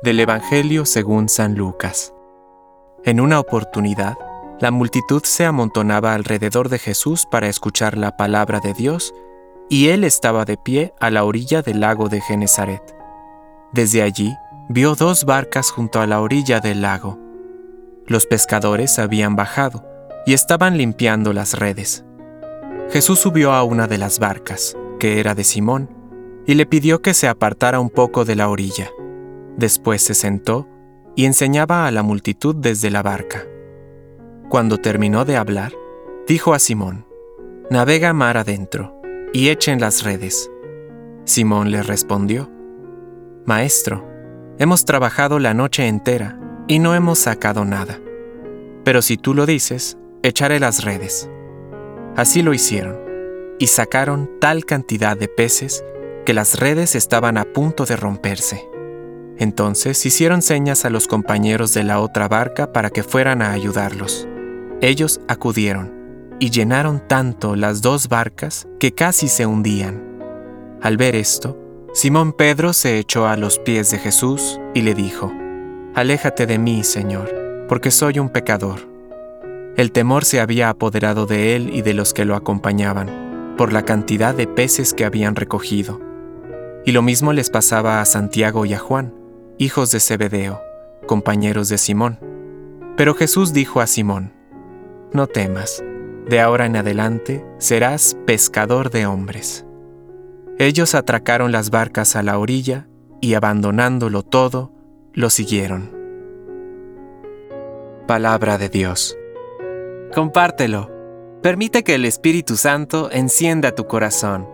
Del Evangelio según San Lucas. En una oportunidad, la multitud se amontonaba alrededor de Jesús para escuchar la palabra de Dios, y él estaba de pie a la orilla del lago de Genezaret. Desde allí, vio dos barcas junto a la orilla del lago. Los pescadores habían bajado y estaban limpiando las redes. Jesús subió a una de las barcas, que era de Simón, y le pidió que se apartara un poco de la orilla. Después se sentó y enseñaba a la multitud desde la barca. Cuando terminó de hablar, dijo a Simón, Navega mar adentro y echen las redes. Simón le respondió, Maestro, hemos trabajado la noche entera y no hemos sacado nada. Pero si tú lo dices, echaré las redes. Así lo hicieron, y sacaron tal cantidad de peces que las redes estaban a punto de romperse. Entonces hicieron señas a los compañeros de la otra barca para que fueran a ayudarlos. Ellos acudieron y llenaron tanto las dos barcas que casi se hundían. Al ver esto, Simón Pedro se echó a los pies de Jesús y le dijo, Aléjate de mí, Señor, porque soy un pecador. El temor se había apoderado de él y de los que lo acompañaban, por la cantidad de peces que habían recogido. Y lo mismo les pasaba a Santiago y a Juan, hijos de Zebedeo, compañeros de Simón. Pero Jesús dijo a Simón, No temas, de ahora en adelante serás pescador de hombres. Ellos atracaron las barcas a la orilla y abandonándolo todo, lo siguieron. Palabra de Dios. Compártelo. Permite que el Espíritu Santo encienda tu corazón